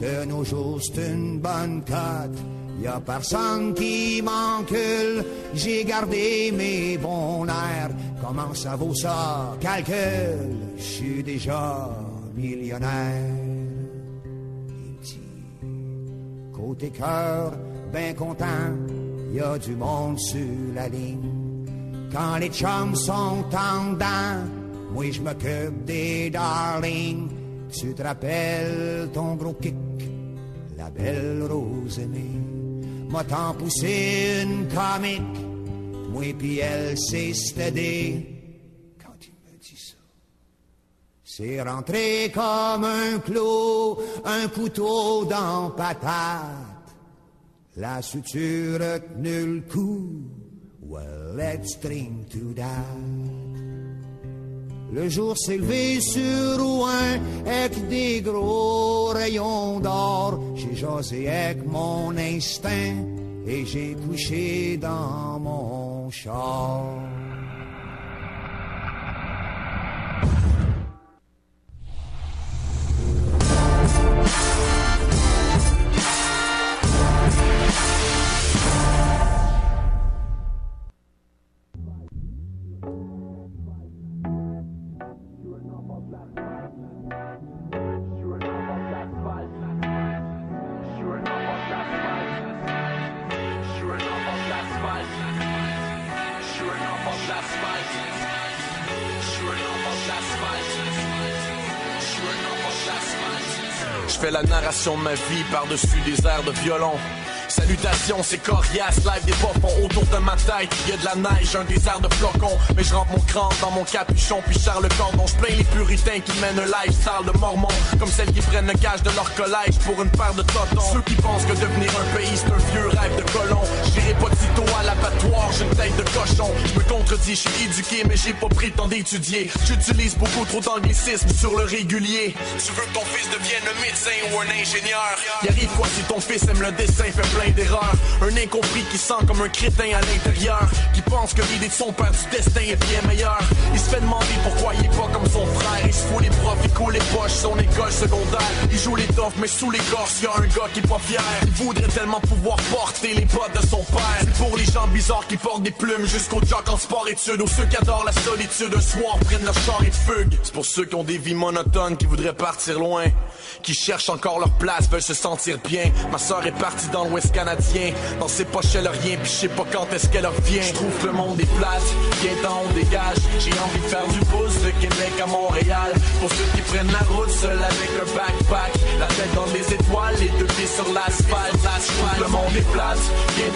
de nos jours c'est une bonne cote. Y a personne qui m'encule, j'ai gardé mes bons airs. Comment ça vaut ça? Calcul, je suis déjà millionnaire. Côté cœur, ben content, y a du monde sur la ligne. Quand les chums sont en dedans, moi je m'occupe des darlings. Tu te rappelles ton gros kick, la belle rose aimée? M'a tant poussé une comique, moi puis elle s'est. C'est rentré comme un clou, un couteau dans patate. La suture tenu le coup. Well, let's drink to that. Le jour s'est levé sur Rouen avec des gros rayons d'or. J'ai jasé avec mon instinct et j'ai couché dans mon char. Fais la narration de ma vie par-dessus des airs de violon. Salutations, c'est coriace, live des font autour de ma tête. Y a de la neige, un désert de flocons. Mais je rentre mon crâne dans mon capuchon, puis charle le cordon. Je plains les puritains qui mènent un lifestyle de mormons. Comme celles qui prennent le gage de leur collège pour une paire de totons. Ceux qui pensent que devenir un pays c'est un vieux rêve de colon. J'irai pas sitôt à l'abattoir, j'ai une tête de cochon. Je me contredis, je suis éduqué, mais j'ai pas pris le temps d'étudier. J'utilise beaucoup trop d'anglicisme sur le régulier. Tu veux que ton fils devienne un médecin ou un ingénieur? Y arrive quoi si ton fils aime le dessin, fait plein Un incompris qui sent comme un crétin à l'intérieur. Qui pense que l'idée de son père du destin est bien meilleure. Il se fait demander pourquoi il est pas comme son frère. Il se fout les profs, il coule les poches, son école secondaire. Il joue les toffes, mais sous l'écorce, y a un gars qui est pas fier. Il voudrait tellement pouvoir porter les bottes de son père. C'est pour les gens bizarres qui portent des plumes jusqu'au jock en sport études. Ou ceux qui adorent la solitude, un soir prennent leur char et fugue. C'est pour ceux qui ont des vies monotones, qui voudraient partir loin. Qui cherchent encore leur place, veulent se sentir bien. Ma soeur est partie dans l'Ouest canadien. Dans ses poches, elle a rien, puis je sais pas quand est-ce qu'elle revient. Je trouve le monde est plate, temps on dégage. J'ai envie de faire du pouce de Québec à Montréal. Pour ceux qui prennent la route seul avec un backpack. La tête dans les étoiles, les deux pieds sur l'asphalte. L'asphalte, le monde est plate,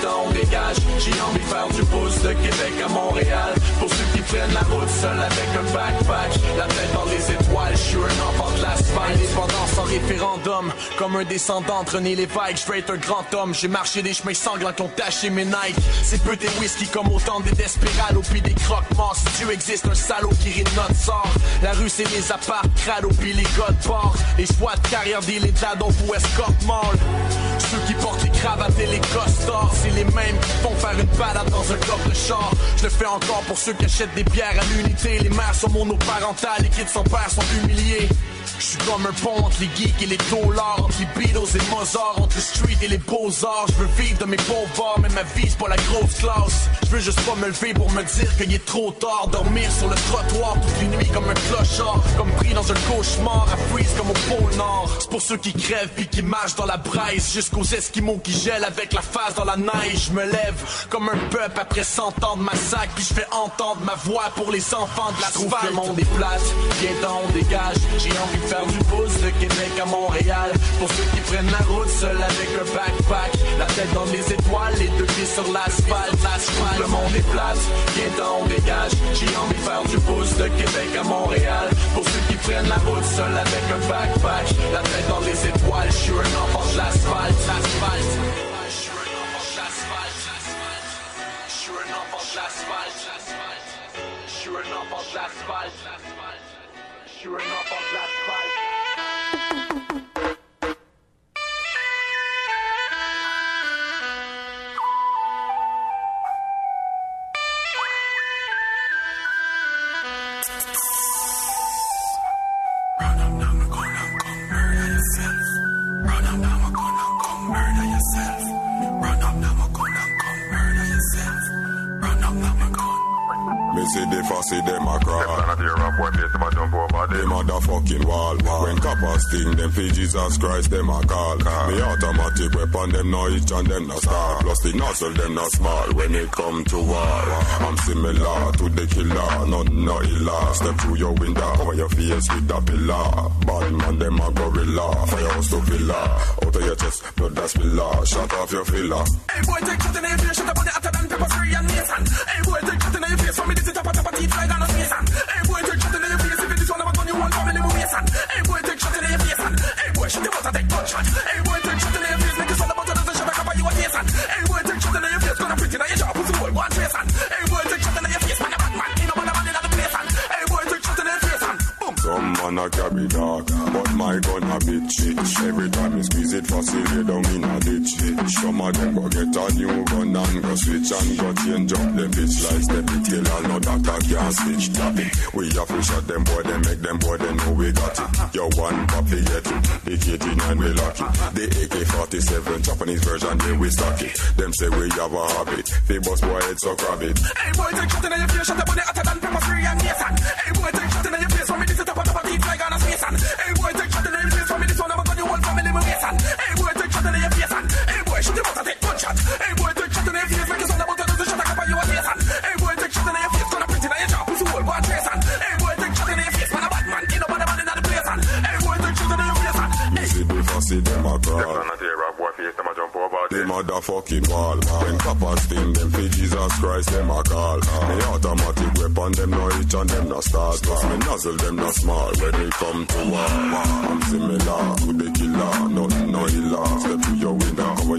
temps on dégage. J'ai envie de faire du pouce de Québec à Montréal. Pour ceux qui prennent la route seul avec un backpack. La tête dans les étoiles, je suis un enfant de l'asphalte. Indépendance en référendum, comme un descendant entre René Lévesque, straight un grand homme. J'ai marché des chemins sanglants qui ont taché mes Nike. C'est peu des whisky comme autant des Desperados puis des croque-morts. Si Dieu existe, un salaud qui rit La rue, c'est les apparts, crado puis les codes. Les choix de carrière des l'état ou escort mall. Ceux qui portent les cravates et les costards, c'est les mêmes qui font faire une balade dans un coffre de char. Je le fais encore pour ceux qui achètent des bières à l'unité. Les mères sont monoparentales, les kids sans père sont humiliés. Je suis comme un pont entre les geeks et les dollars, entre les Beatles et Mozart, entre le street et les beaux-arts. Je veux vivre de mes pauvres mais ma vie c'est pas la grosse classe. Je veux juste pas me lever pour me dire qu'il est trop tard. Dormir sur le trottoir toutes les nuits comme un clochard, comme pris dans un cauchemar, à freeze comme au pôle Nord. C'est pour ceux qui crèvent puis qui marchent dans la braise, jusqu'aux Esquimaux qui gèlent avec la face dans la neige. Je me lève comme un peuple après 100 ans de massacre, puis je fais entendre ma voix pour les enfants de la trouve le monde est plate, dégage. J'ai envie faire du pouce de Québec à Montréal. Pour ceux qui prennent la route seul avec un backpack. La tête dans les étoiles, les deux pieds sur l'asphalte. L'asphalte, le monde est place, temps on dégage. J'ai envie de faire du pouce de Québec à Montréal. Pour ceux qui prennent la route seul avec un backpack. La tête dans les étoiles, je suis un enfant de l'asphalte. L'asphalte. Je suis un enfant de l'asphalte. Je suis un enfant de l'asphalte. Them motherfucking wall. When coppers sting them for Jesus Christ, them a call. call. Me automatic weapon, them no each and them no star. Plus the nozzle, them no small when it come to war. I'm similar to the killer, none no illa. Step through your window, cover your face with a pillar. Bad man, them a gorilla. Firehouse to villa. Out of your chest, blood that's spiller. Shut off your filler. Hey boy, take shot in your face, shut up on the hotter than pepper spray and Nathan. Hey boy, take shot in your face, for me this is top of top of teeth like on a face Hey carry dog, but my gun a bitch shit. Every time you squeeze it, fossil down in a ditch. Some of them go get a new gun and go switch and go change up them bitch like step it kill all no doctor can't stitch that. We have to shot them boy, they make them boy, they know we got it. Yo one copy it, the KT9 we lock it. The AK-47 Japanese version, they we stock it. Them say we have a habit, they bust boy head so grab it. Hey boy, take shot in your face, shot up on the hotter than pepper spray and Nathan. Hey boy, take Shot you others and shut a face Hey boy, take shot shot man the shot the them a crawl. The wall. When coppers sting them for Jesus Christ, them a call. Me automatic weapon, them no itch and them no start. Me nozzle, them no small. When we come to war, I'm similar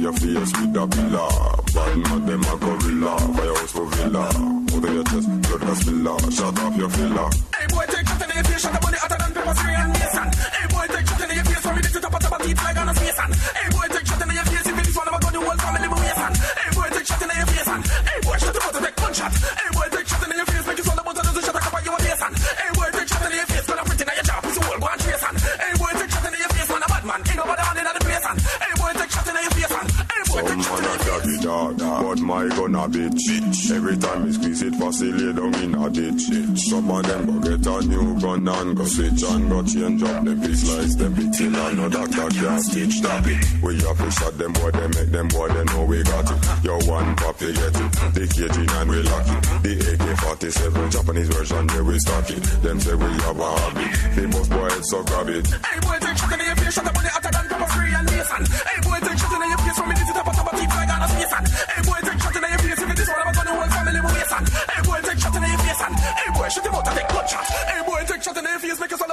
your face with a pillar. Bad man, them a gorilla. Firehouse for villa. In your chest, blood gas spiller. Shut off your filler. Hey boy, take shot in your face, shot the money hotter than pepper spray and mason. Hey boy, take shot in your face, from me to top of top of teeth like on a space a bitch. Every time me squeeze it, fussy lay down in a ditch. Some of them go get a new gun and go switch and go change up them big slice, them big till and no doctor can't stitch stop it. We have to shot them boy, they make them boy, they know we got it. Yo, one pop, you get it. The KG9 we lock it. The AK-47 Japanese version, yeah, we stock it. Them say we have a hobby. The most boy, so grab it. Hey boy, take shot in your face, shot the money hotter than pepper spray and mason. Hey boy, your face, and hey boy, shoot him out and take blood shot. Hey boy, take shot in your face, make us